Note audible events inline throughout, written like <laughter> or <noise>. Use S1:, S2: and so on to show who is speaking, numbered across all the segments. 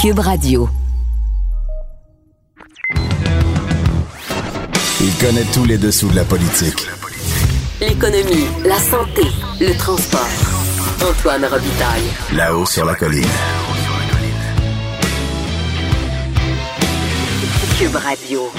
S1: Cube Radio.
S2: Il connaît tous les dessous de la politique.
S1: L'économie, la santé, le transport. Antoine Robitaille.
S2: Là-haut sur la colline.
S1: Cube Radio.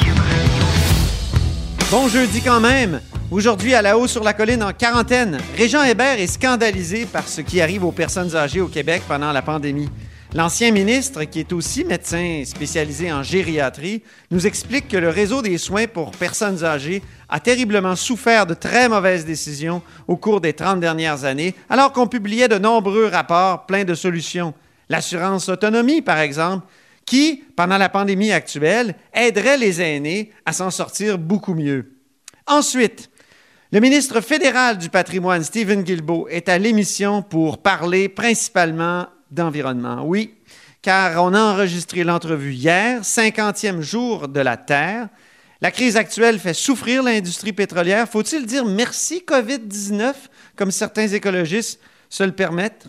S3: Bon jeudi quand même. Aujourd'hui, à la haut sur la colline en quarantaine, Régent Hébert est scandalisé par ce qui arrive aux personnes âgées au Québec pendant la pandémie. L'ancien ministre, qui est aussi médecin spécialisé en gériatrie, nous explique que le réseau des soins pour personnes âgées a terriblement souffert de très mauvaises décisions au cours des 30 dernières années, alors qu'on publiait de nombreux rapports pleins de solutions. L'assurance autonomie, par exemple, qui, pendant la pandémie actuelle, aiderait les aînés à s'en sortir beaucoup mieux. Ensuite, le ministre fédéral du patrimoine, Stephen Guilbeault, est à l'émission pour parler principalement d'environnement. Oui, car on a enregistré l'entrevue hier, 50e jour de la Terre. La crise actuelle fait souffrir l'industrie pétrolière. Faut-il dire merci COVID-19, comme certains écologistes se le permettent?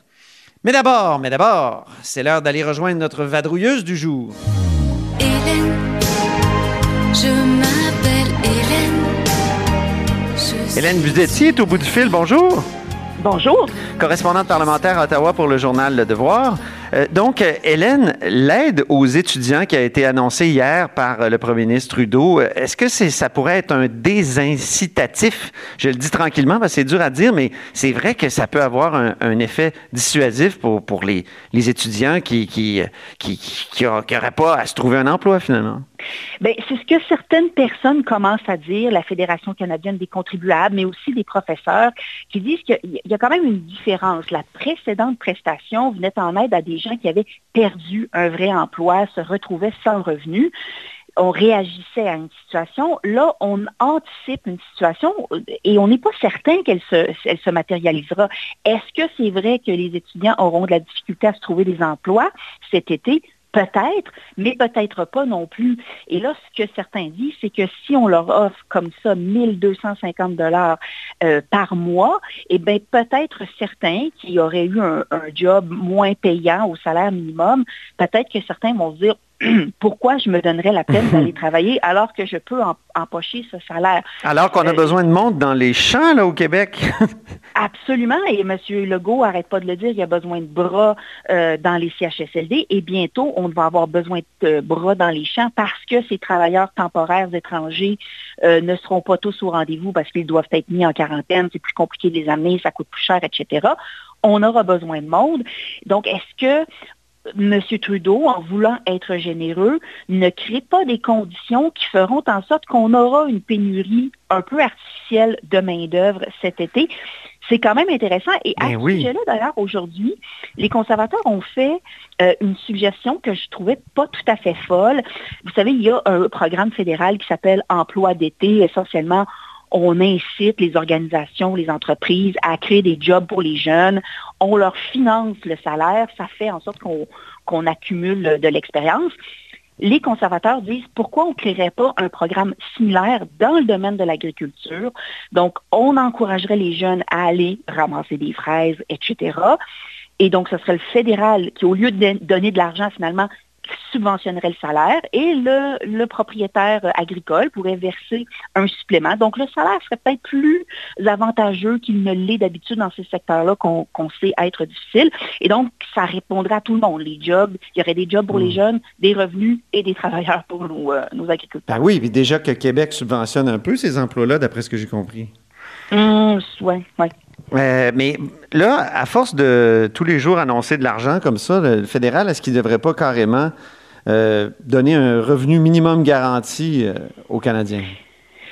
S3: Mais d'abord, mais d'abord, c'est l'heure d'aller rejoindre notre vadrouilleuse du jour.
S4: Hélène, je m'appelle Hélène. Je
S3: Hélène Buzetti est au bout du fil. Bonjour.
S5: Bonjour.
S3: correspondante parlementaire à Ottawa pour le journal Le Devoir. Euh, donc, Hélène, l'aide aux étudiants qui a été annoncée hier par euh, le premier ministre Trudeau, euh, est-ce que ça pourrait être un désincitatif? Je le dis tranquillement c'est dur à dire, mais c'est vrai que ça peut avoir un, effet dissuasif pour, les, étudiants qui n'auraient pas à se trouver un emploi finalement.
S5: Bien, c'est ce que certaines personnes commencent à dire, la Fédération canadienne des contribuables, mais aussi des professeurs, qui disent qu'il y a quand même une différence. La précédente prestation venait en aide à des qui avaient perdu un vrai emploi, se retrouvaient sans revenu. On réagissait à une situation. Là, on anticipe une situation et on n'est pas certain qu'elle se, elle se matérialisera. Est-ce que c'est vrai que les étudiants auront de la difficulté à se trouver des emplois cet été? Peut-être, mais peut-être pas non plus. Et là, ce que certains disent, c'est que si on leur offre comme ça 1250 dollars euh, par mois, eh bien, peut-être certains qui auraient eu un, un job moins payant au salaire minimum, peut-être que certains vont se dire <clears throat> pourquoi je me donnerais la peine d'aller <laughs> travailler alors que je peux em- empocher ce salaire?
S3: Alors qu'on a
S5: Euh,
S3: besoin de monde dans les champs là au Québec. <laughs>
S5: Absolument, et M. Legault arrête pas de le dire, il y a besoin de bras euh, dans les CHSLD et bientôt on va avoir besoin de euh, bras dans les champs parce que ces travailleurs temporaires étrangers euh, ne seront pas tous au rendez-vous parce qu'ils doivent être mis en quarantaine, c'est plus compliqué de les amener, ça coûte plus cher, etc. On aura besoin de monde. Donc, est-ce que M. Trudeau, en voulant être généreux, ne crée pas des conditions qui feront en sorte qu'on aura une pénurie un peu artificielle de main-d'œuvre cet été. C'est quand même intéressant. Et à
S3: Ben
S5: ce
S3: oui.
S5: sujet-là, d'ailleurs, aujourd'hui, les conservateurs ont fait euh, une suggestion que je trouvais pas tout à fait folle. Vous savez, il y a un programme fédéral qui s'appelle Emploi d'été. Essentiellement, on incite les organisations, les entreprises à créer des jobs pour les jeunes. On leur finance le salaire. Ça fait en sorte qu'on accumule de l'expérience. Les conservateurs disent pourquoi on ne créerait pas un programme similaire dans le domaine de l'agriculture? Donc, on encouragerait les jeunes à aller ramasser des fraises, etc. Et donc, ce serait le fédéral qui, au lieu de donner de l'argent, finalement, subventionnerait le salaire et le, le propriétaire agricole pourrait verser un supplément. Donc, le salaire serait peut-être plus avantageux qu'il ne l'est d'habitude dans ces secteurs-là qu'on sait être difficiles. Et donc, ça répondrait à tout le monde. Les jobs, il y aurait des jobs pour les jeunes, des revenus et des travailleurs pour nos, euh, nos agriculteurs.
S3: Ben oui, déjà que Québec subventionne un peu ces emplois-là, d'après ce que j'ai compris.
S5: Hum, ouais, ouais.
S3: Euh, mais là, à force de tous les jours annoncer de l'argent comme ça, le fédéral, est-ce qu'il ne devrait pas carrément euh, donner un revenu minimum garanti euh, aux Canadiens?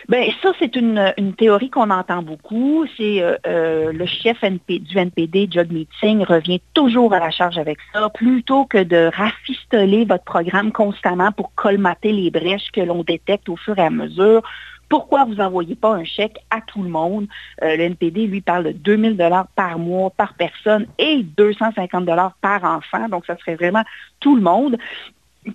S5: Ben ça, c'est une, théorie qu'on entend beaucoup. C'est le chef du NPD, Judd Meeting, revient toujours à la charge avec ça. Plutôt que de rafistoler votre programme constamment pour colmater les brèches que l'on détecte au fur et à mesure, pourquoi vous n'envoyez pas un chèque à tout le monde? Euh, le NPD, lui, parle de 2000 dollars par mois, par personne et 250 dollars par enfant. Donc, ça serait vraiment tout le monde.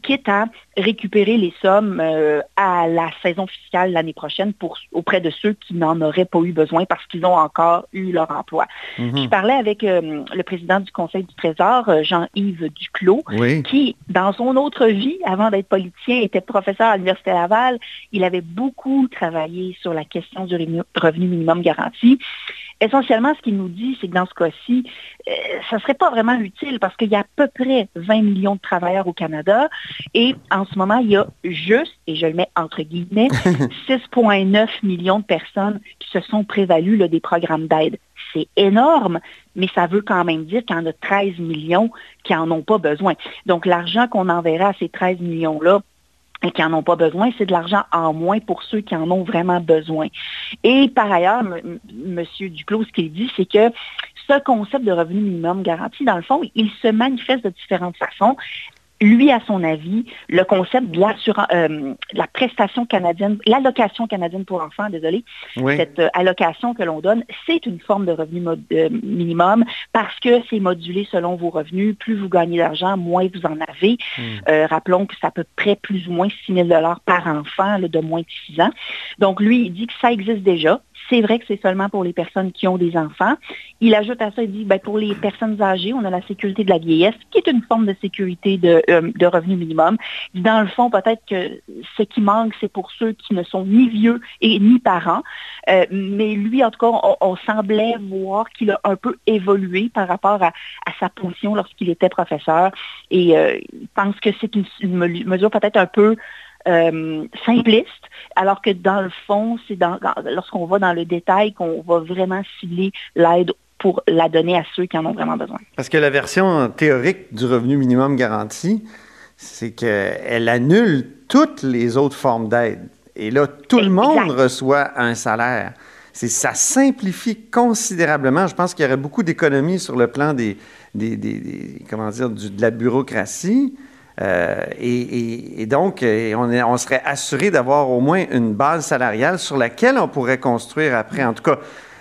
S5: Quitte à récupérer les sommes euh, à la saison fiscale l'année prochaine pour, auprès de ceux qui n'en auraient pas eu besoin parce qu'ils ont encore eu leur emploi.
S3: Mhm.
S5: Je parlais avec euh, le président du Conseil du Trésor, euh, Jean-Yves Duclos,
S3: Oui.
S5: qui, dans son autre vie, avant d'être politicien, était professeur à l'Université Laval. Il avait beaucoup travaillé sur la question du revenu minimum garanti. Essentiellement, ce qu'il nous dit, c'est que dans ce cas-ci, euh, ça ne serait pas vraiment utile parce qu'il y a à peu près 20 millions de travailleurs au Canada et en ce moment, il y a juste, et je le mets entre guillemets, <laughs> 6,9 millions de personnes qui se sont prévalues là, des programmes d'aide. C'est énorme, mais ça veut quand même dire qu'il y en a 13 millions qui n'en ont pas besoin. Donc, l'argent qu'on enverra à ces 13 millions-là, et qui n'en ont pas besoin, c'est de l'argent en moins pour ceux qui en ont vraiment besoin. Et par ailleurs, M. M. Duclos, ce qu'il dit, c'est que ce concept de revenu minimum garanti, dans le fond, il se manifeste de différentes façons. Lui, à son avis, le concept de l'assurance- euh, la prestation canadienne, l'allocation canadienne pour enfants, désolé,
S3: Oui.
S5: cette euh, allocation que l'on donne, c'est une forme de revenu mod- euh, minimum parce que c'est modulé selon vos revenus. Plus vous gagnez d'argent, moins vous en avez.
S3: Hmm.
S5: Rappelons que c'est à peu près plus ou moins 6 000 par enfant là, de moins de 6 ans. Donc, lui, il dit que ça existe déjà. C'est vrai que c'est seulement pour les personnes qui ont des enfants. Il ajoute à ça, il dit, ben, pour les personnes âgées, on a la sécurité de la vieillesse, qui est une forme de sécurité de, euh, revenu minimum. Dans le fond, peut-être que ce qui manque, c'est pour ceux qui ne sont ni vieux et ni parents. Euh, mais lui, en tout cas, on, semblait voir qu'il a un peu évolué par rapport à, sa position lorsqu'il était professeur. Et euh, il pense que c'est une, une me- mesure peut-être un peu euh, simpliste, alors que dans le fond, c'est lorsqu'on va dans le détail qu'on va vraiment cibler l'aide pour la donner à ceux qui en ont vraiment besoin.
S3: Parce que la version théorique du revenu minimum garanti, c'est qu'elle annule toutes les autres formes d'aide. Et là, tout le monde reçoit un salaire. Ça simplifie considérablement. Je pense qu'il y aurait beaucoup d'économies sur le plan des, des- des- des- comment dire, du- de la bureaucratie. Euh, et, et- et donc, euh, on, est- on serait assuré d'avoir au moins une base salariale sur laquelle on pourrait construire après. En tout cas,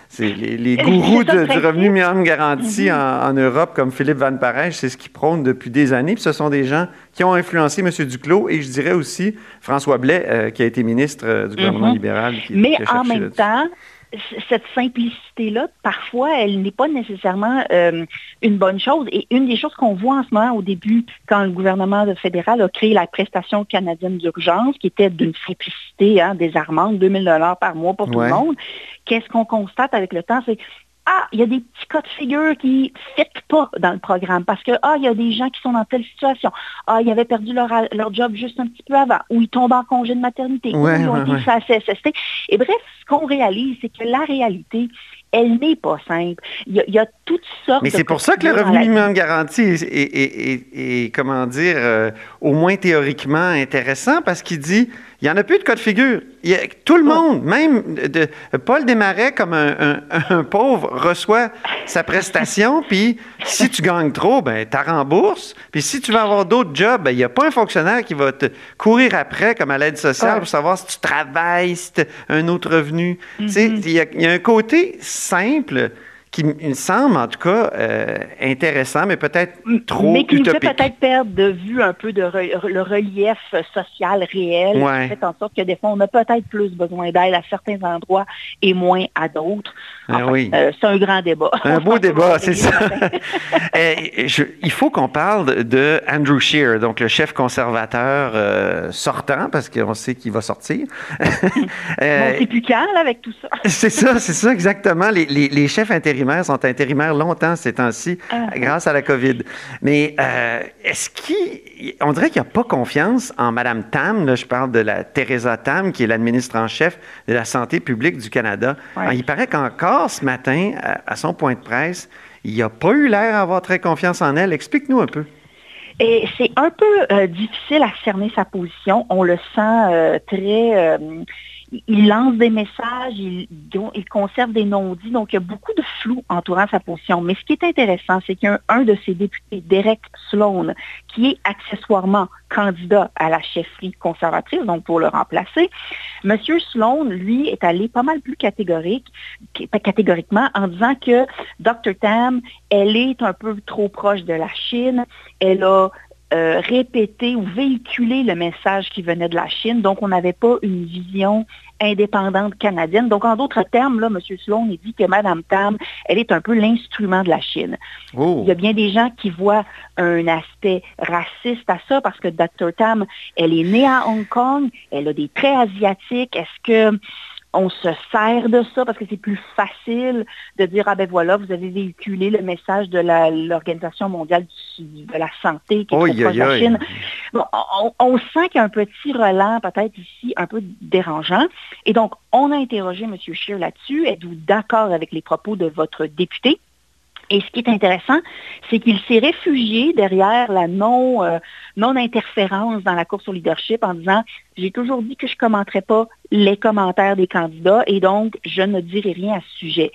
S3: c'est les, gourous de- du revenu minimum garanti en, en Europe, comme Philippe Van Parijs, c'est ce qu'ils prônent depuis des années. Puis ce sont des gens qui ont influencé M. Duclos et je dirais aussi François Blais, euh, qui a été ministre du gouvernement
S5: Mhm.
S3: libéral. qui-
S5: Mais
S3: qui a
S5: en même temps, cette simplicité-là, parfois, elle n'est pas nécessairement euh, une bonne chose. Et une des choses qu'on voit en ce moment au début, quand le gouvernement fédéral a créé la prestation canadienne d'urgence, qui était d'une simplicité hein, désarmante, 2000 dollars par mois pour tout le monde, qu'est-ce qu'on constate avec le temps? C'est ah, il y a des petits cas de figure qui ne fit pas dans le programme parce que, ah, il y a des gens qui sont dans telle situation. Ah, ils avaient perdu leur, leur job juste un petit peu avant, ou ils tombent en congé de maternité, ou
S3: Ouais,
S5: ils ont
S3: ouais,
S5: été
S3: ouais.
S5: la CSST. Et bref, ce qu'on réalise, c'est que la réalité, elle n'est pas simple. Il y a, il y a toutes sortes
S3: Mais
S5: de
S3: c'est pour ça que le revenu minimum garanti est, est- est- est- est, comment dire, euh, au moins théoriquement intéressant parce qu'il dit, il n'y en a plus de cas de figure. Il y a- tout le monde, même de, Paul Desmarais, comme un, un- un pauvre, reçoit sa prestation, puis si tu gagnes trop, ben, tu rembourses. Puis si tu veux avoir d'autres jobs, ben, il n'y a pas un fonctionnaire qui va te courir après, comme à l'aide sociale,
S5: Ouais.
S3: pour savoir si tu travailles, si tu as un autre revenu.
S5: Mm-hmm.
S3: Il y, a- il y a un côté simple qui me semble, en tout cas, euh, intéressant, mais peut-être trop
S5: mais qui nous fait
S3: utopique.
S5: peut-être perdre de vue un peu de re- le relief social réel,
S3: Ouais.
S5: qui fait en sorte que des fois, on a peut-être plus besoin d'aide à certains endroits et moins à d'autres.
S3: Ah
S5: Enfin,
S3: oui.
S5: euh, c'est un grand débat.
S3: Un beau <laughs> débat, c'est
S5: ce
S3: ça. <laughs> Eh, je- il faut qu'on parle de Andrew Scheer, donc le chef conservateur euh, sortant, parce qu'on sait qu'il va sortir. <laughs> Euh,
S5: Bon, c'est plus là, avec tout ça?
S3: c'est ça, c'est ça exactement. Les, les- les chefs intérimaires sont intérimaires longtemps ces temps-ci,
S5: Ah.
S3: grâce à la COVID. Mais euh, est-ce qu'il, on dirait qu'il n'y a pas confiance en Mme Tam. Là, je parle de la Teresa Tam, qui est l'administre en chef de la santé publique du Canada.
S5: Ouais.
S3: Ah, Il paraît qu'encore ce matin, à, son point de presse, il n'a pas eu l'air d'avoir très confiance en elle. Explique-nous un peu.
S5: Et c'est un peu euh, difficile à cerner sa position. On le sent euh, très... il lance des messages, il, conserve des non-dits, donc il y a beaucoup de flou entourant sa position. Mais ce qui est intéressant, c'est qu'il y a un, un de ses députés, Derek Sloan, qui est accessoirement candidat à la chefferie conservatrice, donc pour le remplacer. Monsieur Sloan, lui, est allé pas mal plus catégorique, catégoriquement, en disant que Dr. Tam, elle est un peu trop proche de la Chine, elle a euh, répéter ou véhiculer le message qui venait de la Chine. Donc, on n'avait pas une vision indépendante canadienne. Donc, en d'autres termes, là, M. Sloan il dit que Mme Tam, elle est un peu l'instrument de la Chine.
S3: Oh.
S5: Il y a bien des gens qui voient un aspect raciste à ça parce que Dr. Tam, elle est née à Hong Kong, elle a des traits asiatiques. Est-ce que on se sert de ça parce que c'est plus facile de dire, ah ben voilà, vous avez véhiculé le message de l'Organisation mondiale de la santé qui est proche de la Chine. Bon, on, on sent qu'il y a un petit relent peut-être ici, un peu dérangeant. Et donc, on a interrogé M. Scheer là-dessus. Êtes-vous d'accord avec les propos de votre député? Et ce qui est intéressant, c'est qu'il s'est réfugié derrière la non, euh, non-interférence dans la course au leadership en disant, j'ai toujours dit que je ne commenterais pas les commentaires des candidats et donc je ne dirai rien à ce sujet.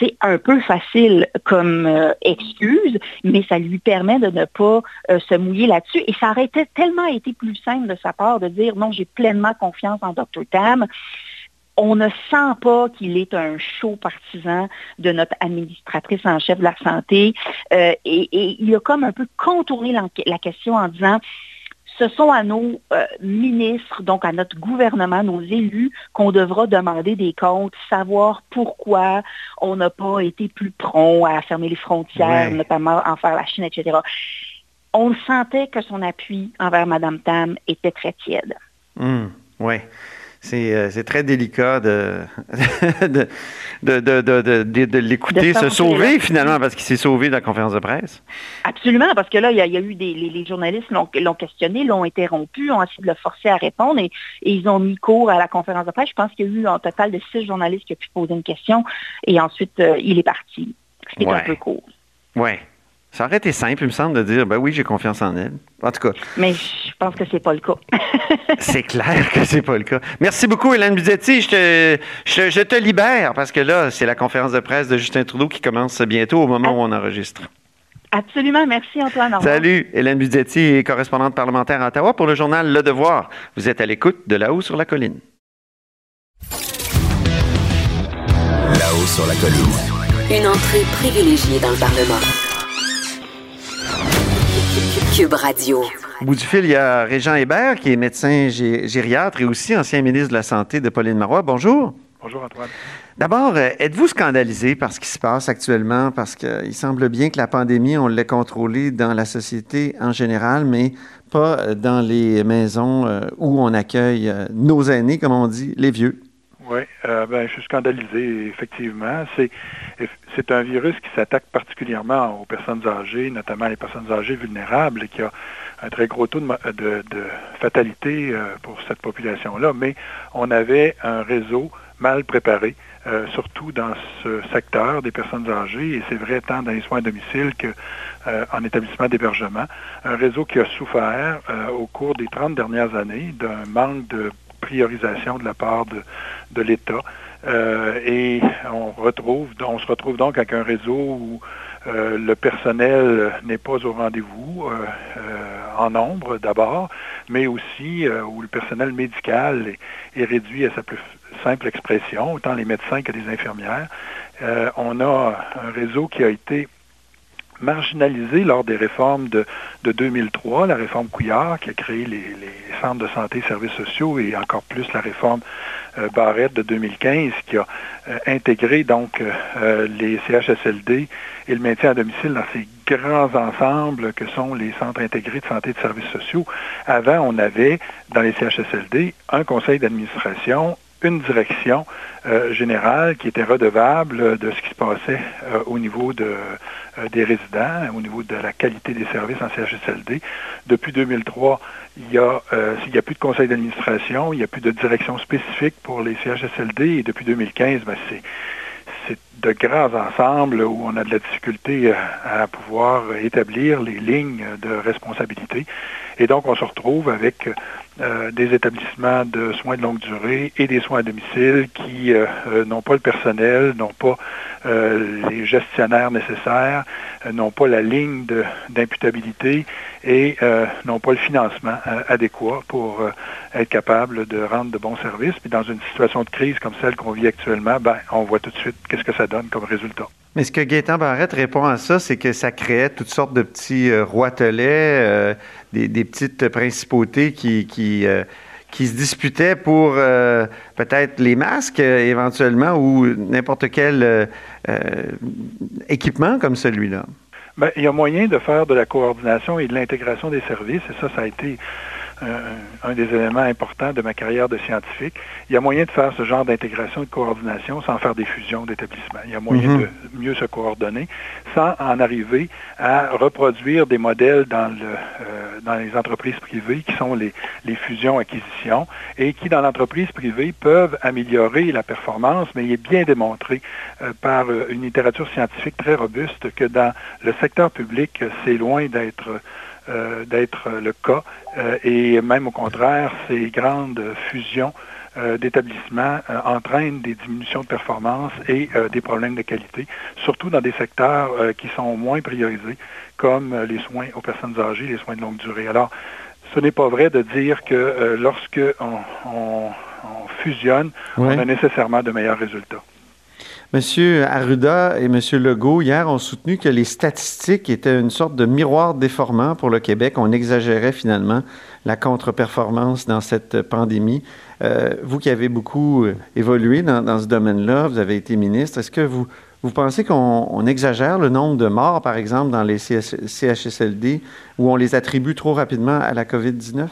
S5: C'est un peu facile comme euh, excuse, mais ça lui permet de ne pas euh, se mouiller là-dessus. Et ça aurait tellement été plus simple de sa part de dire non, j'ai pleinement confiance en Dr. Tam on ne sent pas qu'il est un chaud partisan de notre administratrice en chef de la santé. Euh, et, et, il a comme un peu contourné la, question en disant, ce sont à nos euh, ministres, donc à notre gouvernement, nos élus, qu'on devra demander des comptes, savoir pourquoi on n'a pas été plus prompt à fermer les frontières,
S3: Ouais.
S5: notamment en faire la Chine, etc. On sentait que son appui envers Mme Tam était très tiède.
S3: Hum, ouais. C'est euh, c'est très délicat <laughs> de, de, de, de, l'écouter
S5: De
S3: se sauver
S5: là.
S3: finalement parce qu'il s'est sauvé de la conférence de presse.
S5: Absolument, parce que là, il y a, il y a eu des les, les journalistes l'ont l'ont questionné, l'ont interrompu, ont essayé de le forcer à répondre et, et ils ont mis cours à la conférence de presse. Je pense qu'il y a eu un total de six journalistes qui ont pu poser une question et ensuite euh, il est parti.
S3: Ouais.
S5: un peu court.
S3: Ouais. Ça aurait été simple, il me semble, de dire ben oui, j'ai confiance en elle. En tout cas,
S5: Mais je pense que c'est pas le cas. <laughs>
S3: c'est clair que c'est pas le cas. Merci beaucoup, Hélène Buzetti. Je te, je, je te libère parce que là, c'est la conférence de presse de Justin Trudeau qui commence bientôt au moment où on enregistre.
S5: Absolument. Merci Antoine.
S3: Salut, Hélène Buzetti, correspondante parlementaire à Ottawa pour le journal Le Devoir. Vous êtes à l'écoute de là-haut sur la colline.
S2: Là-haut sur la colline.
S1: Une entrée privilégiée dans le Parlement. Cube Radio.
S3: Au bout du fil, il y a Régent Hébert, qui est médecin gé- gériatre et aussi ancien ministre de la Santé de Pauline Marois. Bonjour.
S6: Bonjour Antoine.
S3: D'abord, euh, êtes-vous scandalisé par ce qui se passe actuellement? Parce qu'il semble bien que la pandémie, on l'a contrôlée dans la société en général, mais pas euh, dans les maisons euh, où on accueille euh, nos aînés, comme on dit, les vieux.
S6: Oui, euh, ben, je suis scandalisé, effectivement. C'est, un virus qui s'attaque particulièrement aux personnes âgées, notamment les personnes âgées vulnérables, et qui a un très gros taux de, mo- de- fatalité euh, pour cette population-là. Mais on avait un réseau mal préparé, euh, surtout dans ce secteur des personnes âgées, et c'est vrai tant dans les soins à domicile que euh, en établissement d'hébergement. Un réseau qui a souffert euh, au cours des 30 dernières années d'un manque de priorisation de la part de, de l'État. Euh, et on retrouve, on se retrouve donc avec un réseau où euh, le personnel n'est pas au rendez-vous euh, en nombre d'abord, mais aussi où le personnel médical est, réduit à sa plus simple expression, autant les médecins que les infirmières. On a un réseau qui a été marginalisé lors des réformes de, de 2003, la réforme Couillard qui a créé les, centres de santé et services sociaux et encore plus la réforme euh, Barrette de 2015 qui a euh, intégré donc euh, les CHSLD et le maintien à domicile dans ces grands ensembles que sont les centres intégrés de santé et de services sociaux. Avant, on avait dans les CHSLD un conseil d'administration, une direction euh, générale qui était redevable de ce qui se passait euh, au niveau de, euh, des résidents, au niveau de la qualité des services en CHSLD. Depuis 2003, il y a, a plus de conseil d'administration, il n'y a plus de direction spécifique pour les CHSLD et depuis 2015, ben, c'est c'est de grands ensembles où on a de la difficulté à pouvoir établir les lignes de responsabilité. Et donc, on se retrouve avec euh, des établissements de soins de longue durée et des soins à domicile qui euh, euh, n'ont pas le personnel, n'ont pas les gestionnaires nécessaires, n'ont pas la ligne d'imputabilité et n'ont pas le financement adéquat pour être capable de rendre de bons services. Puis dans une situation de crise comme celle qu'on vit actuellement, ben, on voit tout de suite qu'est-ce que ça donne comme résultat.
S3: Mais ce que Gaétan Barrette répond à ça, c'est que ça créait toutes sortes de petits roitelets, des, petites principautés qui, qui, euh, qui se disputaient pour euh, peut-être les masques éventuellement ou n'importe quel équipement comme celui-là.
S6: Bien, il y a moyen de faire de la coordination et de l'intégration des services, et ça, ça a été un, un, des éléments importants de ma carrière de scientifique. Il y a moyen de faire ce genre d'intégration et de coordination sans faire des fusions d'établissements. Il y a moyen mm -hmm. de mieux se coordonner sans en arriver à reproduire des modèles dans, le, euh, dans les entreprises privées qui sont les, les fusions-acquisitions et qui, dans l'entreprise privée, peuvent améliorer la performance, mais il est bien démontré euh, par une littérature scientifique très robuste que dans le secteur public, c'est loin d'être euh, d'être le cas. Euh, et même au contraire, ces grandes fusions euh, d'établissements entraînent des diminutions de performance et des problèmes de qualité, surtout dans des secteurs qui sont moins priorisés, comme les soins aux personnes âgées, les soins de longue durée. Alors, ce n'est pas vrai de dire que lorsque on, on, on fusionne, on a nécessairement de meilleurs résultats.
S3: Monsieur Arruda et Monsieur Legault, hier, ont soutenu que les statistiques étaient une sorte de miroir déformant pour le Québec. On exagérait finalement la contre-performance dans cette pandémie. Euh, vous qui avez beaucoup évolué dans, dans ce domaine-là, vous avez été ministre, est-ce que vous, vous pensez qu'on exagère le nombre de morts, par exemple, dans les CHSLD, où on les attribue trop rapidement à la COVID-19?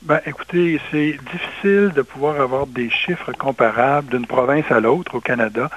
S6: Ben, écoutez, c'est difficile de pouvoir avoir des chiffres comparables d'une province à l'autre au Canada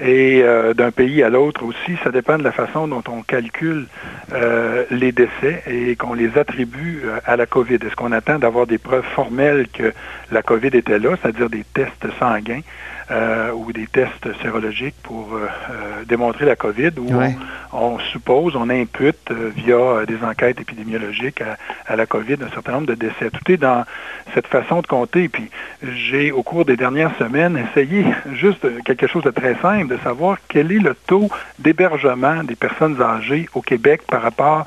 S6: et euh, d'un pays à l'autre aussi. Ça dépend de la façon dont on calcule euh, les décès et qu'on les attribue euh, à la COVID. Est-ce qu'on attend d'avoir des preuves formelles que la COVID était là, c'est-à-dire des tests sanguins? Euh, ou des tests sérologiques pour euh, euh, démontrer la COVID, où ouais. on, on, suppose, on impute via des enquêtes épidémiologiques à, à, la COVID un certain nombre de décès. Tout est dans cette façon de compter. Puis j'ai, au cours des dernières semaines, essayé juste quelque chose de très simple, de savoir quel est le taux d'hébergement des personnes âgées au Québec par rapport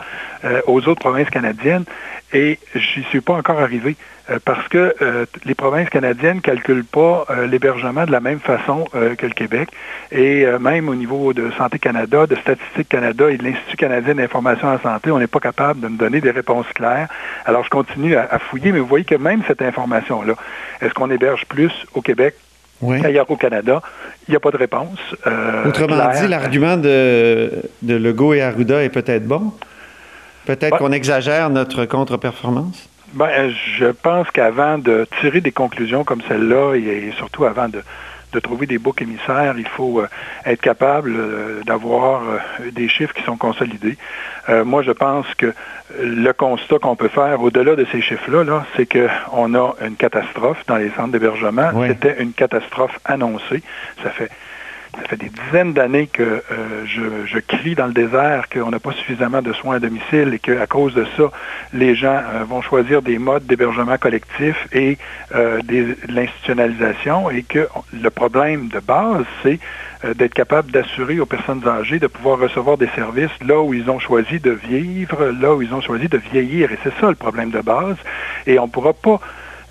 S6: aux autres provinces canadiennes. Et j'y suis pas encore arrivé parce que euh, les provinces canadiennes ne calculent pas euh, l'hébergement de la même façon euh, que le Québec. Et même au niveau de Santé Canada, de Statistique Canada et de l'Institut canadien d'information en santé, on n'est pas capable de me donner des réponses claires. Alors je continue à, à fouiller, mais vous voyez que même cette information-là, est-ce qu'on héberge plus au Québec oui. ailleurs au Canada, il n'y a pas de réponse.
S3: Autrement claire. dit, l'argument de, de Legault et Arruda est peut-être bon? Peut-être ouais. qu'on exagère notre contre-performance?
S6: Ben, je pense qu'avant de tirer des conclusions comme celle-là, et surtout avant de, de trouver des boucs émissaires, il faut euh, être capable euh, d'avoir euh, des chiffres qui sont consolidés. moi, je pense que le constat qu'on peut faire au-delà de ces chiffres-là, -là, c'est qu'on a une catastrophe dans les centres d'hébergement. Oui. C'était une catastrophe annoncée. Ça fait ça fait des dizaines d'années que euh, je, je, crie dans le désert qu'on n'a pas suffisamment de soins à domicile et qu'à cause de ça, les gens euh, vont choisir des modes d'hébergement collectif et euh, des, de l'institutionnalisation et que le problème de base, c'est euh, d'être capable d'assurer aux personnes âgées de pouvoir recevoir des services là où ils ont choisi de vivre, là où ils ont choisi de vieillir. Et c'est ça le problème de base. Et on ne pourra pas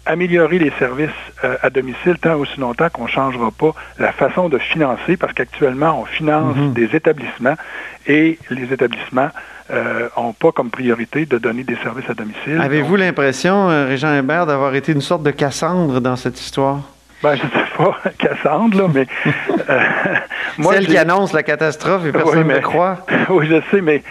S6: améliorer les services euh, à domicile tant aussi longtemps qu'on ne changera pas la façon de financer, parce qu'actuellement, on finance mm -hmm. des établissements et les établissements n'ont euh, pas comme priorité de donner des services à domicile.
S3: Avez-vous l'impression, euh, Régent Hébert, d'avoir été une sorte de Cassandre dans cette histoire?
S6: Ben, je ne sais pas, <laughs> Cassandre, là, mais...
S3: Euh, <laughs> moi, Celle qui annonce la catastrophe et personne oui,
S6: mais,
S3: ne croit. <laughs>
S6: oui, je sais, mais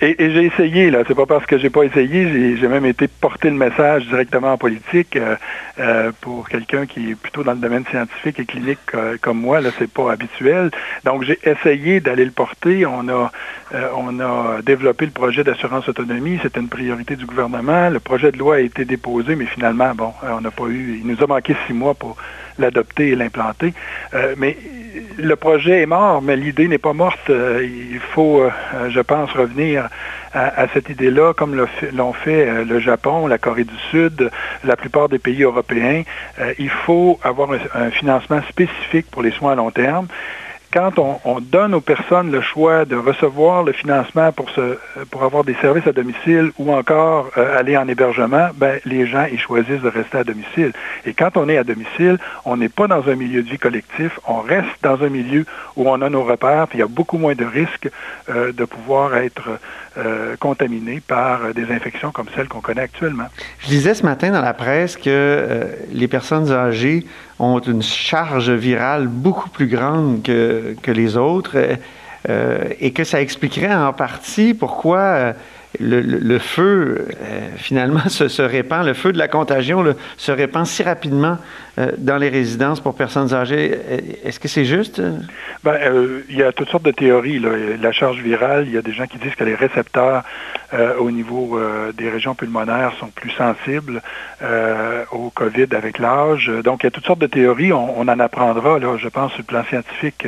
S6: et, j'ai essayé, là. C'est pas parce que j'ai pas essayé, j'ai même été porter le message directement en politique euh, euh, pour quelqu'un qui est plutôt dans le domaine scientifique et clinique euh, comme moi. Là, c'est pas habituel. Donc, j'ai essayé d'aller le porter. On a, on a développé le projet d'assurance autonomie. C'était une priorité du gouvernement. Le projet de loi a été déposé, mais finalement, bon, on n'a pas eu. Il nous a manqué six mois pour l'adopter et l'implanter. Euh, mais le projet est mort, mais l'idée n'est pas morte. Euh, il faut, euh, je pense, revenir à, cette idée-là, comme l'ont fait, le Japon, la Corée du Sud, la plupart des pays européens. il faut avoir un financement spécifique pour les soins à long terme quand on, on, donne aux personnes le choix de recevoir le financement pour, se, pour avoir des services à domicile ou encore euh, aller en hébergement, ben, les gens ils choisissent de rester à domicile. Et quand on est à domicile, on n'est pas dans un milieu de vie collectif, on reste dans un milieu où on a nos repères, puis il y a beaucoup moins de risques euh, de pouvoir être euh, contaminé par des infections comme celles qu'on connaît actuellement.
S3: Je disais ce matin dans la presse que euh, les personnes âgées ont une charge virale beaucoup plus grande que, que les autres euh, et que ça expliquerait en partie pourquoi le, feu, finalement, <laughs> se, répand, le feu de la contagion se répand si rapidement dans les résidences pour personnes âgées. Est-ce que c'est juste?
S6: Ben, euh, il y a toutes sortes de théories. Là. La charge virale, il y a des gens qui disent que les récepteurs au niveau des régions pulmonaires sont plus sensibles au COVID avec l'âge. Donc, il y a toutes sortes de théories. On, on en apprendra, là, je pense, sur le plan scientifique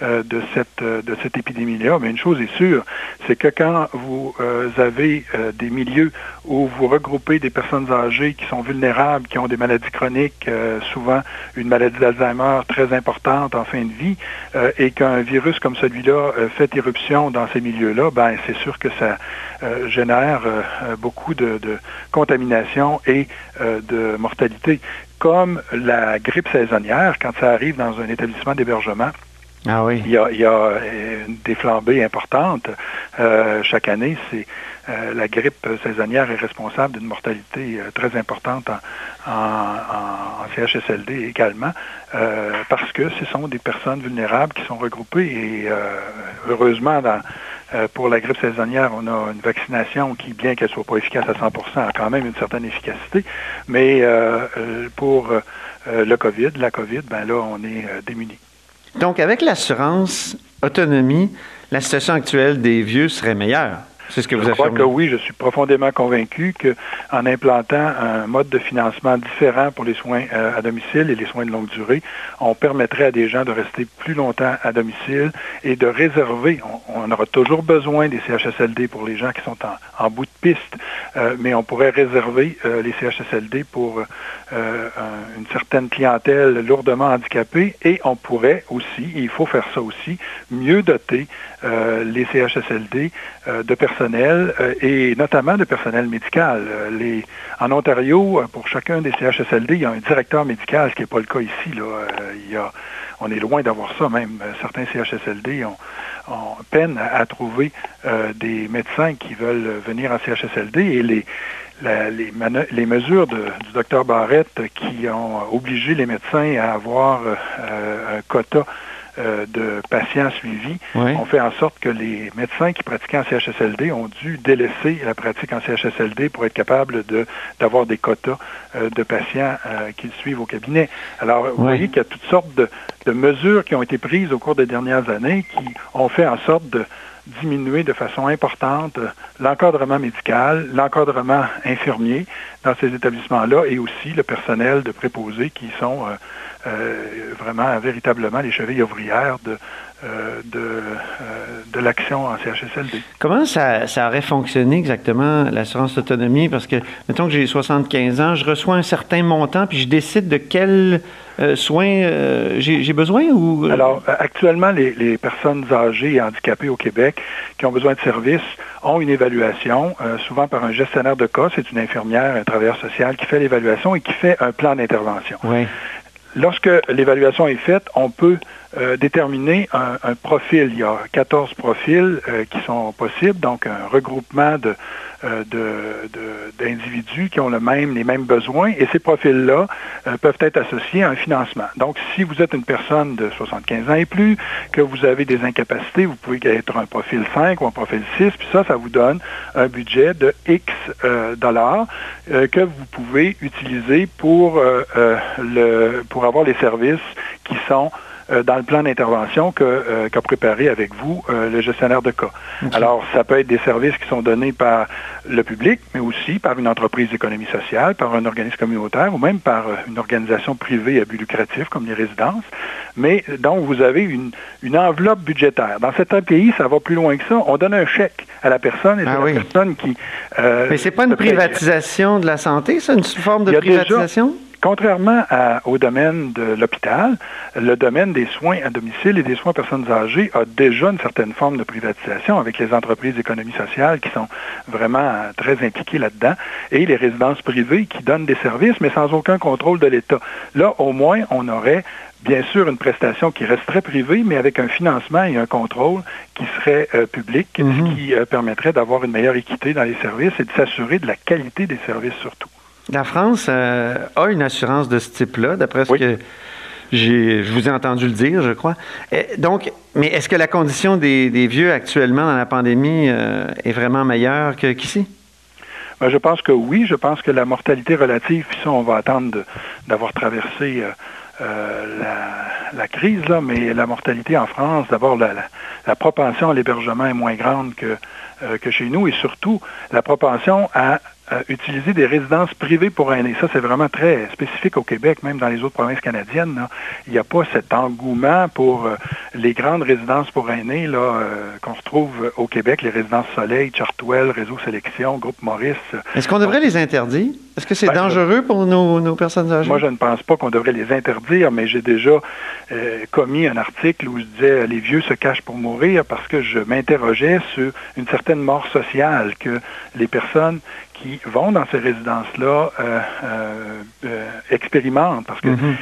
S6: de cette, de cette épidémie-là. Mais une chose est sûre, c'est que quand vous avez euh, des milieux où vous regroupez des personnes âgées qui sont vulnérables, qui ont des maladies chroniques, euh, souvent une maladie d'Alzheimer très importante en fin de vie, euh, et qu'un virus comme celui-là fait éruption dans ces milieux-là, ben c'est sûr que ça génère beaucoup de, de, contamination et de mortalité. Comme la grippe saisonnière, quand ça arrive dans un établissement d'hébergement,
S3: ah.
S6: Il y a, a des flambées importantes euh, chaque année. C'est euh, la grippe saisonnière est responsable d'une mortalité euh, très importante en, CHSLD également, euh, parce que ce sont des personnes vulnérables qui sont regroupées et heureusement pour la grippe saisonnière, on a une vaccination qui, bien qu'elle soit pas efficace à 100% a quand même une certaine efficacité. Mais pour le COVID, la COVID, ben là, on est démunis.
S3: Donc, avec l'assurance autonomie, la situation actuelle des vieux serait meilleure. C'est ce que vous
S6: je crois que oui, je suis profondément convaincu qu'en implantant un mode de financement différent pour les soins euh, à domicile et les soins de longue durée, on permettrait à des gens de rester plus longtemps à domicile et de réserver. On, on aura toujours besoin des CHSLD pour les gens qui sont en, en bout de piste, euh, mais on pourrait réserver euh, les CHSLD pour un, une certaine clientèle lourdement handicapée et on pourrait aussi, et il faut faire ça aussi, mieux doter les CHSLD de personnel et notamment de personnel médical. Les, en Ontario, pour chacun des CHSLD, il y a un directeur médical, ce qui n'est pas le cas ici. Là. on est loin d'avoir ça, même certains CHSLD ont, peine à, trouver des médecins qui veulent venir en CHSLD et les mesures du docteur Barrette qui ont obligé les médecins à avoir euh, un quota euh, de patients suivis
S3: oui.
S6: ont fait en sorte que les médecins qui pratiquaient en CHSLD ont dû délaisser la pratique en CHSLD pour être capables de d'avoir des quotas euh, de patients euh, qu'ils suivent au cabinet. Alors, vous oui. voyez qu'il y a toutes sortes de, de mesures qui ont été prises au cours des dernières années qui ont fait en sorte de diminuer de façon importante l'encadrement médical, l'encadrement infirmier dans ces établissements-là et aussi le personnel de préposés qui sont euh, euh, vraiment véritablement les chevilles ouvrières de, euh, de, l'action en CHSLD.
S3: Comment ça, ça aurait fonctionné exactement, l'assurance autonomie? Parce que, mettons que j'ai 75 ans, je reçois un certain montant, puis je décide de quel euh, soins euh, j'ai besoin ou...
S6: Alors, actuellement, les, les, personnes âgées et handicapées au Québec qui ont besoin de services ont une évaluation, euh, souvent par un gestionnaire de cas, c'est une infirmière, un travailleur social qui fait l'évaluation et qui fait un plan d'intervention.
S3: Oui.
S6: Lorsque l'évaluation est faite, on peut euh, déterminer un, un, profil. Il y a 14 profils euh, qui sont possibles, donc un regroupement de, euh, d'individus qui ont le même, les mêmes besoins, et ces profils-là euh, peuvent être associés à un financement. Donc, si vous êtes une personne de 75 ans et plus, que vous avez des incapacités, vous pouvez être un profil 5 ou un profil 6, puis ça, ça vous donne un budget de X dollars que vous pouvez utiliser pour, le, pour avoir les services qui sont dans le plan d'intervention qu'a euh, qu préparé avec vous euh, le gestionnaire de cas. Okay. Alors, ça peut être des services qui sont donnés par le public, mais aussi par une entreprise d'économie sociale, par un organisme communautaire ou même par une organisation privée à but lucratif comme les résidences. Mais donc, vous avez une, une enveloppe budgétaire. Dans certains pays, ça va plus loin que ça. On donne un chèque à la personne et c'est ah, la oui. personne qui...
S3: mais c'est pas une privatisation de la santé, ça, une forme de privatisation?
S6: Déjà, contrairement au domaine de l'hôpital, le domaine des soins à domicile et des soins aux personnes âgées a déjà une certaine forme de privatisation avec les entreprises d'économie sociale qui sont vraiment très impliquées là-dedans et les résidences privées qui donnent des services mais sans aucun contrôle de l'État. Là, au moins, on aurait bien sûr une prestation qui resterait privée, mais avec un financement et un contrôle qui serait euh, public, ce mhm. qui euh, permettrait d'avoir une meilleure équité dans les services et de s'assurer de la qualité des services surtout.
S3: La France euh, a une assurance de ce type-là, d'après ce que je vous ai entendu le dire, je crois. donc, mais est-ce que la condition des, vieux actuellement dans la pandémie est vraiment meilleure qu'ici?
S6: Ben, je pense que oui. Je pense que la mortalité relative, puis ça, on va attendre d'avoir traversé euh, la, crise, là, mais la mortalité en France, d'abord, la, la, propension à l'hébergement est moins grande que, euh, que chez nous et surtout la propension à utiliser des résidences privées pour aînés. Ça, c'est vraiment très spécifique au Québec, même dans les autres provinces canadiennes. Il n'y a pas cet engouement pour euh, les grandes résidences pour aînés là, euh, qu'on se trouve au Québec, les résidences Soleil, Chartwell, Réseau Sélection, Groupe Maurice.
S3: Est-ce qu'on devrait les interdire? Est-ce que c'est ben, dangereux pour nos, personnes âgées?
S6: Moi, je ne pense pas qu'on devrait les interdire, mais j'ai déjà euh, commis un article où je disais les vieux se cachent pour mourir parce que je m'interrogeais sur une certaine mort sociale que les personnes qui vont dans ces résidences-là euh, euh, euh, expérimentent. Parce que mhm.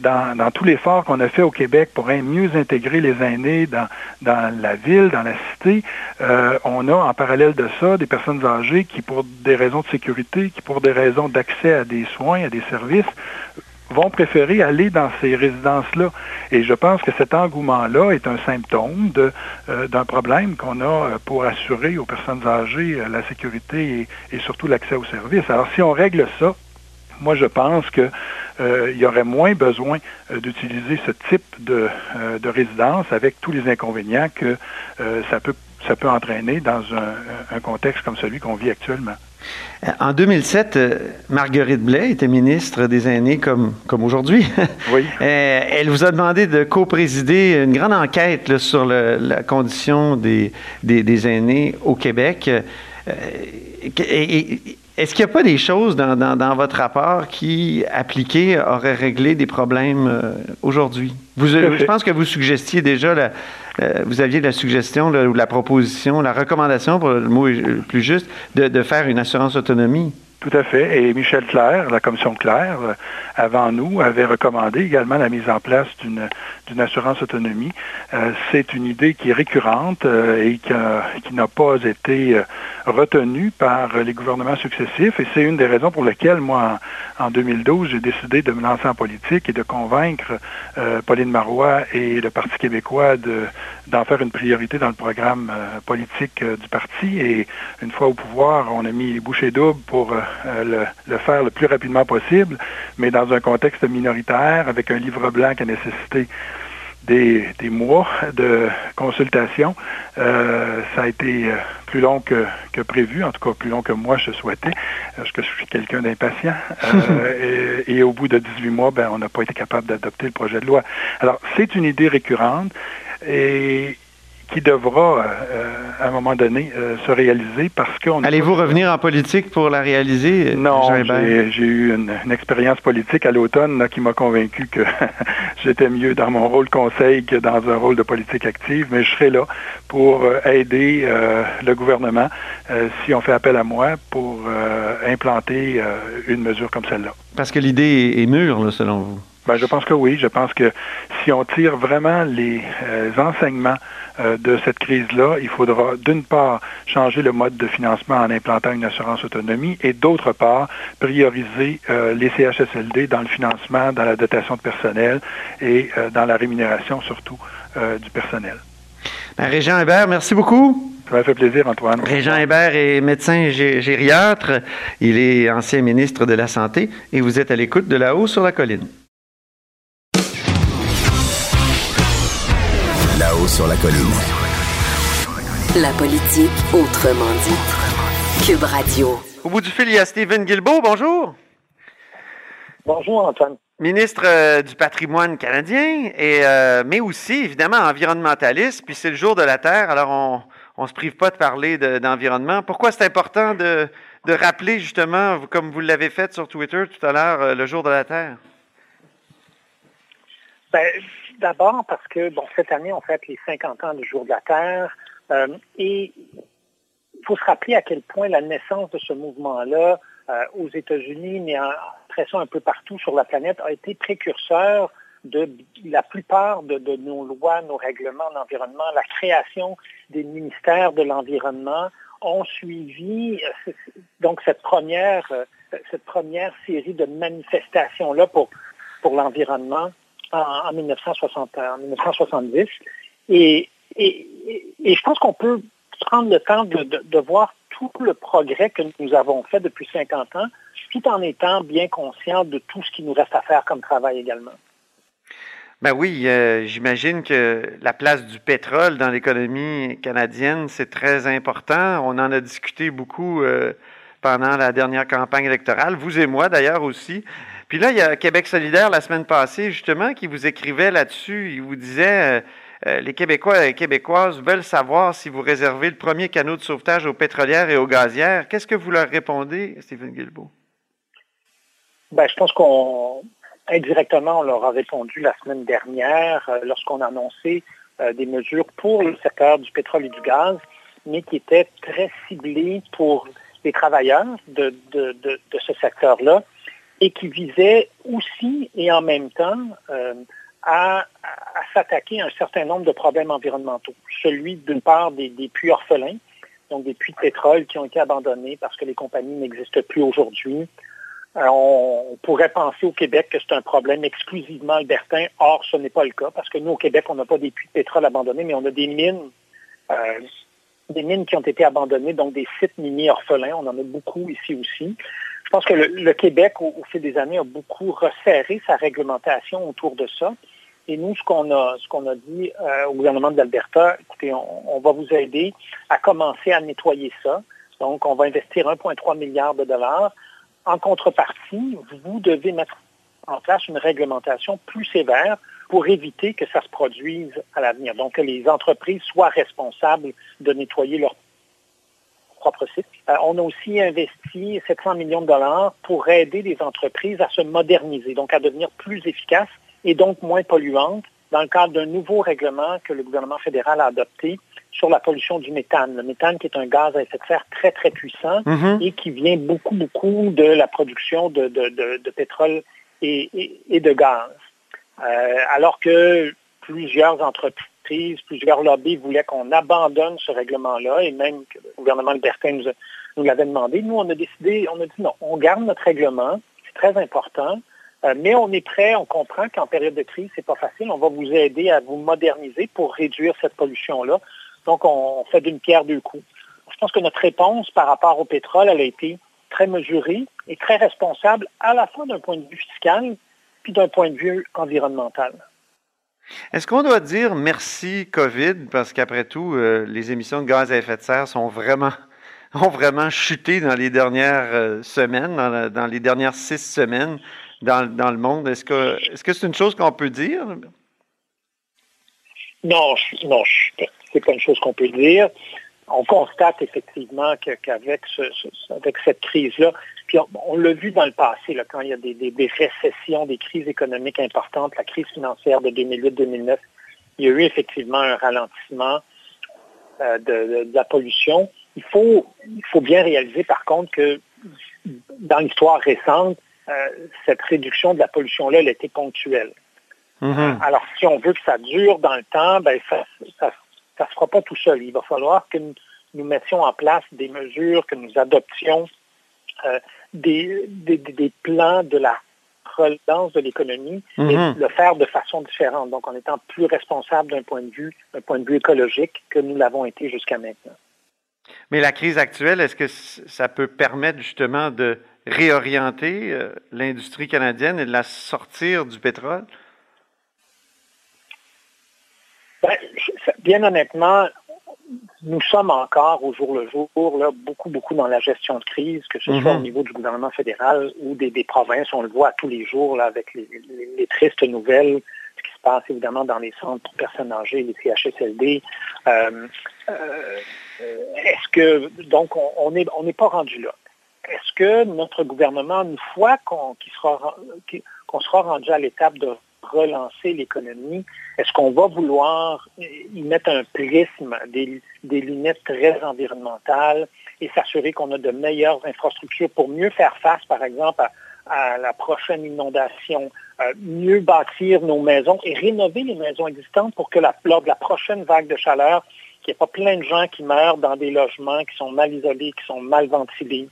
S6: dans, dans, tout l'effort qu'on a fait au Québec pour mieux intégrer les aînés dans, dans la ville, dans la cité, on a en parallèle de ça des personnes âgées qui, pour des raisons de sécurité, qui pour des raisons d'accès à des soins, à des services, vont préférer aller dans ces résidences-là. Et je pense que cet engouement-là est un symptôme euh, d'un problème qu'on a euh, pour assurer aux personnes âgées euh, la sécurité et, surtout l'accès aux services. Alors si on règle ça, moi je pense qu'il y aurait moins besoin d'utiliser ce type de, de, résidence avec tous les inconvénients que ça peut ça peut entraîner dans un contexte comme celui qu'on vit actuellement.
S3: En 2007, euh, Marguerite Blais était ministre des Aînés comme, comme aujourd'hui. <laughs>
S6: Oui.
S3: Euh, elle vous a demandé de co-présider une grande enquête sur la condition des, des, aînés au Québec. Euh, est-ce qu'il n'y a pas des choses dans, dans, votre rapport qui, appliquées, auraient réglé des problèmes euh, aujourd'hui? je pense que vous suggestiez déjà, la, euh, vous aviez la suggestion ou la proposition, la recommandation, pour le mot plus juste, de, de faire une assurance autonomie.
S6: Tout à fait. Et Michel Claire, la commission Claire, euh, avant nous, avait recommandé également la mise en place d'une assurance autonomie. Euh, c'est une idée qui est récurrente euh, et qui, n'a pas été retenue par les gouvernements successifs. Et c'est une des raisons pour lesquelles, moi, en, 2012, j'ai décidé de me lancer en politique et de convaincre Pauline Marois et le Parti québécois de d'en faire une priorité dans le programme politique du parti. Et une fois au pouvoir, on a mis les bouchées doubles pour le, le, faire le plus rapidement possible, mais dans un contexte minoritaire, avec un livre blanc qui a nécessité des, des mois de consultation. Euh, ça a été euh, plus long que, que, prévu, en tout cas plus long que moi je souhaitais, parce que je suis quelqu'un d'impatient. <laughs> Euh, et, et, au bout de 18 mois, ben, on n'a pas été capable d'adopter le projet de loi. Alors, c'est une idée récurrente. Et qui devra, euh, à un moment donné, euh, se réaliser parce qu'on...
S3: Allez-vous revenir en politique pour la réaliser?
S6: Non, j'ai eu une, expérience politique à l'automne qui m'a convaincu que <laughs> j'étais mieux dans mon rôle conseil que dans un rôle de politique active, mais je serai là pour euh, aider le gouvernement si on fait appel à moi pour implanter une mesure comme celle-là.
S3: Parce que l'idée est mûre, selon vous.
S6: Ben, je pense que oui. Je pense que si on tire vraiment les enseignements euh, de cette crise-là, il faudra d'une part changer le mode de financement en implantant une assurance autonomie et d'autre part prioriser euh, les CHSLD dans le financement, dans la dotation de personnel et euh, dans la rémunération surtout du personnel.
S3: Ben, Régent Hébert, merci beaucoup.
S6: Ça m'a fait plaisir, Antoine.
S3: Régent Hébert est médecin gériatre. Il est ancien ministre de la Santé et vous êtes à l'écoute de là-haut sur la colline.
S2: Sur la colline.
S1: La politique autrement dit. Cube Radio.
S3: Au bout du fil, il y a Stephen Guilbeault. Bonjour.
S7: Bonjour, Antoine.
S3: Ministre euh, du patrimoine canadien, et, euh, mais aussi, évidemment, environnementaliste. Puis c'est le jour de la Terre, alors ne se prive pas de parler d'environnement. Pourquoi c'est important de, de, rappeler justement, comme vous l'avez fait sur Twitter tout à l'heure, le jour de la Terre?
S7: Ben, D'abord parce que, bon, cette année, on fête les 50 ans du jour de la Terre. et il faut se rappeler à quel point la naissance de ce mouvement-là euh, aux États-Unis, mais en pression un peu partout sur la planète, a été précurseur de la plupart de, nos lois, nos règlements d'environnement, la création des ministères de l'environnement ont suivi euh, donc cette première, euh, cette première série de manifestations-là pour, pour l'environnement en, 1960, en 1970. Et, je pense qu'on peut prendre le temps de, voir tout le progrès que nous avons fait depuis 50 ans, tout en étant bien conscient de tout ce qui nous reste à faire comme travail également.
S3: Ben oui, euh, j'imagine que la place du pétrole dans l'économie canadienne, c'est très important. On en a discuté beaucoup euh, pendant la dernière campagne électorale, vous et moi d'ailleurs aussi. Puis là, il y a Québec solidaire la semaine passée, justement, qui vous écrivait là-dessus. Il vous disait... Euh, euh, les Québécois et les Québécoises veulent savoir si vous réservez le premier canot de sauvetage aux pétrolières et aux gazières. Qu'est-ce que vous leur répondez, Stephen Guilbeault?
S7: Ben, je pense qu'on indirectement, on leur a répondu la semaine dernière euh, lorsqu'on a annoncé des mesures pour le secteur du pétrole et du gaz, mais qui étaient très ciblées pour les travailleurs de, ce secteur-là et qui visaient aussi et en même temps à, s'attaquer à un certain nombre de problèmes environnementaux. Celui, d'une part, des, puits orphelins, donc des puits de pétrole qui ont été abandonnés parce que les compagnies n'existent plus aujourd'hui. Euh, on pourrait penser au Québec que c'est un problème exclusivement albertain. Or, ce n'est pas le cas parce que nous, au Québec, on n'a pas des puits de pétrole abandonnés, mais on a des mines, euh, des mines qui ont été abandonnées, donc des sites miniers orphelins. On en a beaucoup ici aussi. Je pense que le, Québec, au, fil des années, a beaucoup resserré sa réglementation autour de ça. Et nous, ce qu'on a, a dit euh, au gouvernement de l'Alberta, écoutez, on, va vous aider à commencer à nettoyer ça. Donc, on va investir 1,3 milliard de dollars. En contrepartie, vous devez mettre en place une réglementation plus sévère pour éviter que ça se produise à l'avenir. Donc, que les entreprises soient responsables de nettoyer leur propre site. Euh, on a aussi investi 700 millions de dollars pour aider les entreprises à se moderniser, donc à devenir plus efficaces et donc moins polluante dans le cadre d'un nouveau règlement que le gouvernement fédéral a adopté sur la pollution du méthane. Le méthane qui est un gaz à effet de serre très, très puissant mm-hmm. et qui vient beaucoup, beaucoup de la production de, pétrole et, de gaz. Euh, alors que plusieurs entreprises, plusieurs lobbies voulaient qu'on abandonne ce règlement-là et même que le gouvernement libertin nous, nous l'avait demandé. Nous, on a décidé, on a dit non, on garde notre règlement, c'est très important. Euh, mais on est prêt, on comprend qu'en période de crise, c'est pas facile. On va vous aider à vous moderniser pour réduire cette pollution-là. Donc, on fait d'une pierre deux coups. Je pense que notre réponse par rapport au pétrole, elle a été très mesurée et très responsable, à la fois d'un point de vue fiscal puis d'un point de vue environnemental.
S3: Est-ce qu'on doit dire merci COVID parce qu'après tout, euh, les émissions de gaz à effet de serre sont vraiment <laughs> ont vraiment chuté dans les dernières euh, semaines, dans, les dernières six semaines dans, le monde? Est-ce que c'est une chose qu'on peut dire?
S7: Non, non, c'est pas une chose qu'on peut dire. On constate effectivement qu'avec cette crise-là, puis on, l'a vu dans le passé, quand il y a des, récessions, des crises économiques importantes, la crise financière de 2008-2009, il y a eu effectivement un ralentissement euh, de, la pollution. Il faut, il faut bien réaliser par contre que dans l'histoire récente, euh, cette réduction de la pollution-là, elle était ponctuelle. Mm-hmm. Alors, si on veut que ça dure dans le temps, ben, ça ne se fera pas tout seul. Il va falloir que nous, mettions en place des mesures, que nous adoptions euh, des, plans de la relance de l'économie et mm-hmm. le faire de façon différente, donc en étant plus responsable d'un point de vue, d'un point de vue écologique que nous l'avons été jusqu'à maintenant.
S3: Mais la crise actuelle, est-ce que ça peut permettre justement de réorienter euh, l'industrie canadienne et de la sortir du pétrole?
S7: Ben, bien honnêtement, nous sommes encore au jour le jour là, beaucoup, beaucoup dans la gestion de crise, que ce soit au mhm. niveau du gouvernement fédéral ou des, provinces. On le voit tous les jours là, avec les, tristes nouvelles, ce qui se passe évidemment dans les centres pour personnes âgées, les CHSLD. Euh, euh, est-ce que, donc, on n'est on pas rendu là? Est-ce que notre gouvernement, une fois qu'on sera, qu'on sera rendu à l'étape de relancer l'économie, est-ce qu'on va vouloir y mettre un prisme, des, des lunettes très environnementales et s'assurer qu'on a de meilleures infrastructures pour mieux faire face, par exemple, à, la prochaine inondation, euh, mieux bâtir nos maisons et rénover les maisons existantes pour que lors de la prochaine vague de chaleur, qu'il n'y ait pas plein de gens qui meurent dans des logements qui sont mal isolés, qui sont mal ventilés.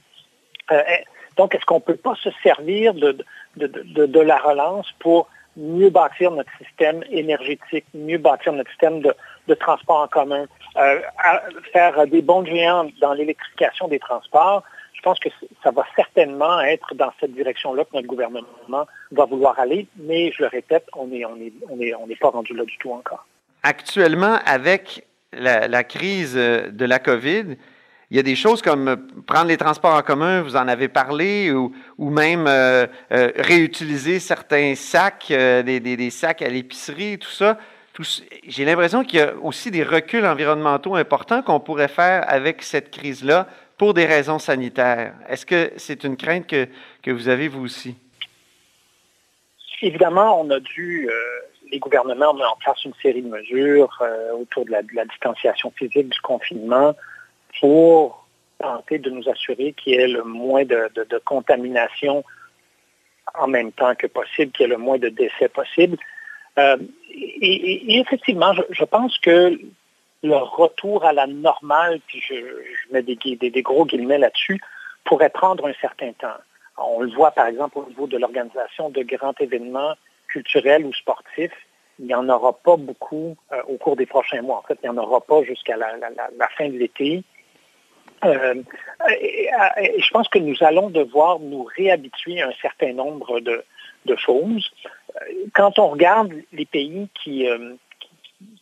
S7: Euh, eh, donc, est-ce qu'on ne peut pas se servir de, la relance pour mieux bâtir notre système énergétique, mieux bâtir notre système de, transport en commun, euh, faire des bons géants dans l'électrification des transports, je pense que ça va certainement être dans cette direction-là que notre gouvernement va vouloir aller, mais je le répète, on n'est pas rendu là du tout encore.
S3: Actuellement, avec la, crise de la COVID, il y a des choses comme prendre les transports en commun, vous en avez parlé, ou, même euh, euh, réutiliser certains sacs, euh, des, sacs à l'épicerie, tout ça. J'ai l'impression qu'il y a aussi des reculs environnementaux importants qu'on pourrait faire avec cette crise-là pour des raisons sanitaires. Est-ce que c'est une crainte que, que, vous avez, vous aussi?
S7: Évidemment, on a dû, euh, les gouvernements ont mis en place une série de mesures euh, autour de la, distanciation physique, du confinement, pour tenter de nous assurer qu'il y ait le moins de, contamination en même temps que possible, qu'il y ait le moins de décès possible. Euh, et, effectivement, je, pense que le retour à la normale, puis je, mets des, gros guillemets là-dessus, pourrait prendre un certain temps. On le voit par exemple au niveau de l'organisation de grands événements culturels ou sportifs. Il n'y en aura pas beaucoup euh, au cours des prochains mois. En fait, il n'y en aura pas jusqu'à la, fin de l'été. Euh, et, je pense que nous allons devoir nous réhabituer à un certain nombre de, choses. Quand on regarde les pays qui, euh,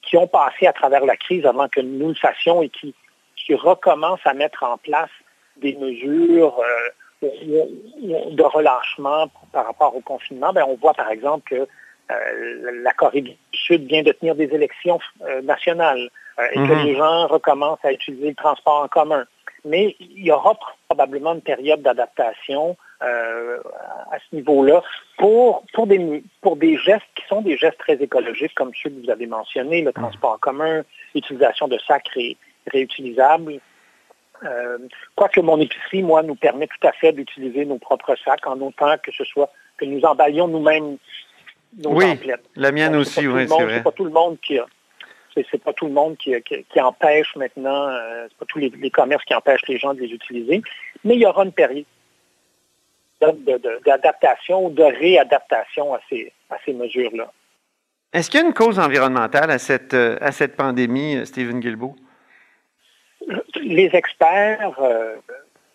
S7: qui ont passé à travers la crise avant que nous le fassions et qui, qui recommencent à mettre en place des mesures euh, de relâchement par rapport au confinement, ben, on voit par exemple que euh, la Corée du Sud vient de tenir des élections euh, nationales et que mhm. les gens recommencent à utiliser le transport en commun. Mais il y aura probablement une période d'adaptation euh, à ce niveau-là pour, pour, des, pour des gestes qui sont des gestes très écologiques, comme ceux que vous avez mentionnés, le transport en commun, l'utilisation de sacs réutilisables. Euh, quoique mon épicerie, moi, nous permet tout à fait d'utiliser nos propres sacs en autant que ce soit que nous emballions nous-mêmes nos
S3: oui, La mienne aussi, oui, c'est vrai.
S7: C'est pas tout le monde qui a. C'est pas tout le monde qui, qui, empêche maintenant, euh, c'est pas tous les, les, commerces qui empêchent les gens de les utiliser, mais il y aura une période d'adaptation ou de réadaptation à ces, à ces mesures-là.
S3: Est-ce qu'il y a une cause environnementale à cette, euh, à cette pandémie, euh, Stephen Guilbeault?
S7: Les experts euh,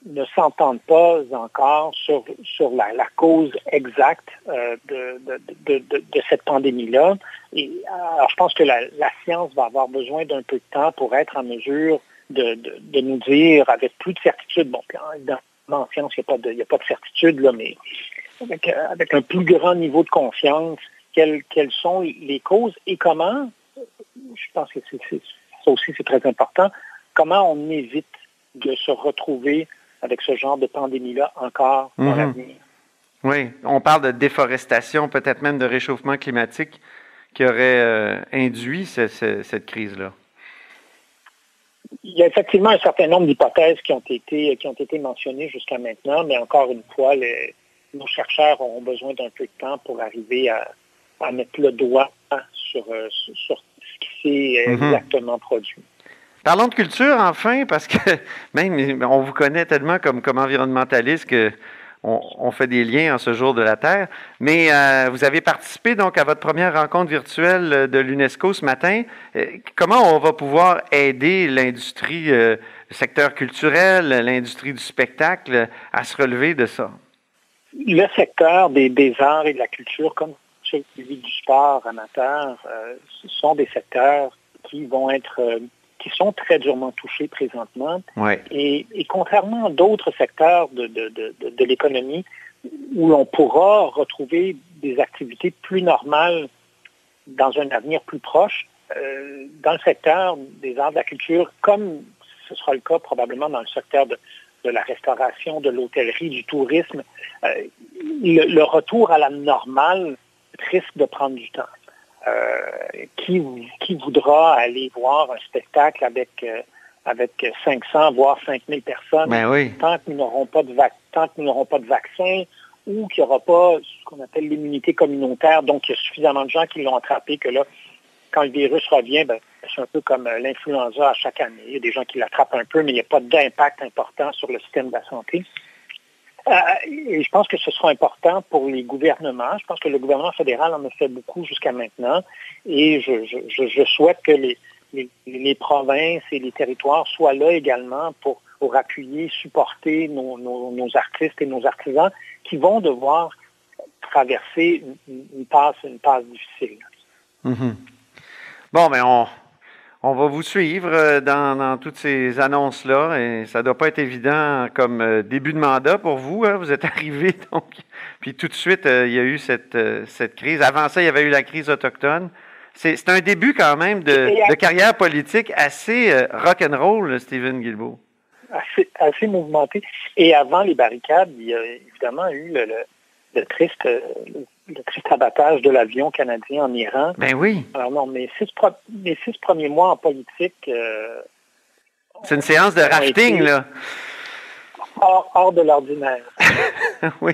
S7: ne s'entendent pas encore sur, sur la, cause exacte de, de, de, cette pandémie-là. Alors, je pense que la, science va avoir besoin d'un peu de temps pour être en mesure de, nous dire avec plus de certitude, bon, dans, en science, il n'y a, pas de certitude, là, mais avec, un plus grand niveau de confiance, quelles, sont les causes et comment, je pense que ça aussi c'est très important, comment on évite de se retrouver avec ce genre de pandémie-là encore dans mhm. l'avenir.
S3: Oui, on parle de déforestation, peut-être même de réchauffement climatique qui aurait euh, induit cette crise-là
S7: il y a effectivement un certain nombre d'hypothèses qui ont été qui ont été mentionnées jusqu'à maintenant, mais encore une fois, nos chercheurs auront besoin d'un peu de temps pour arriver à, mettre le doigt sur, euh, sur ce qui s'est mhm. exactement produit.
S3: Parlons de culture enfin, parce que <laughs> même on vous connaît tellement comme, comme environnementaliste que on, fait des liens en ce jour de la Terre. Mais euh, vous avez participé donc à votre première rencontre virtuelle de l'UNESCO ce matin. Euh, comment on va pouvoir aider l'industrie, euh, le secteur culturel, l'industrie du spectacle à se relever de ça?
S7: Le secteur des, des arts et de la culture, comme celui du sport amateur, ce sont des secteurs qui vont être qui sont très durement touchés présentement. Et, contrairement à d'autres secteurs de, de, l'économie, où l'on pourra retrouver des activités plus normales dans un avenir plus proche, euh, dans le secteur des arts de la culture, comme ce sera le cas probablement dans le secteur de, la restauration, de l'hôtellerie, du tourisme, euh, le, retour à la normale risque de prendre du temps. Qui, qui voudra aller voir un spectacle avec avec 500 voire 5000 personnes,
S3: ben
S7: tant pas de tant qu'ils n'auront pas de vaccin ou qu'il n'y aura pas ce qu'on appelle l'immunité communautaire, donc il y a suffisamment de gens qui l'ont attrapé que là, quand le virus revient, ben, c'est un peu comme euh, l'influenza à chaque année. Il y a des gens qui l'attrapent un peu, mais il n'y a pas d'impact important sur le système de la santé. Euh, et je pense que ce sera important pour les gouvernements. Je pense que le gouvernement fédéral en a fait beaucoup jusqu'à maintenant. Et je souhaite que les, provinces et les territoires soient là également pour, appuyer, supporter nos, artistes et nos artisans qui vont devoir traverser une, passe, une passe difficile.
S3: Mm-hmm. Bon, mais on, on va vous suivre euh, dans, toutes ces annonces-là et ça ne doit pas être évident comme euh, début de mandat pour vous. Hein. Vous êtes <laughs> arrivé, donc, puis tout de suite, euh, il y a eu cette, cette crise. Avant ça, il y avait eu la crise autochtone. C'est un début quand même de, carrière politique assez rock'n'roll, Stephen Guilbeault.
S7: Assez, mouvementé. Et avant les barricades, il y a évidemment eu le, triste, le, triste abattage de l'avion canadien en Iran.
S3: Ben oui.
S7: Alors non, mes six, six premiers mois en politique... Euh,
S3: C'est une séance de rafting, là.
S7: Hors, de l'ordinaire. <laughs>
S3: oui.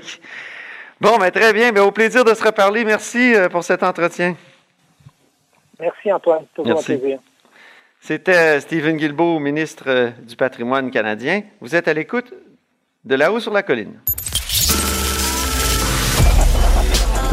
S3: Bon, ben très bien. Ben, au plaisir de se reparler. Merci euh, pour cet entretien.
S7: Merci Antoine, toujours un plaisir.
S3: C'était Stephen Guilbeault, ministre euh, du patrimoine canadien. Vous êtes à l'écoute de là-haut sur la colline.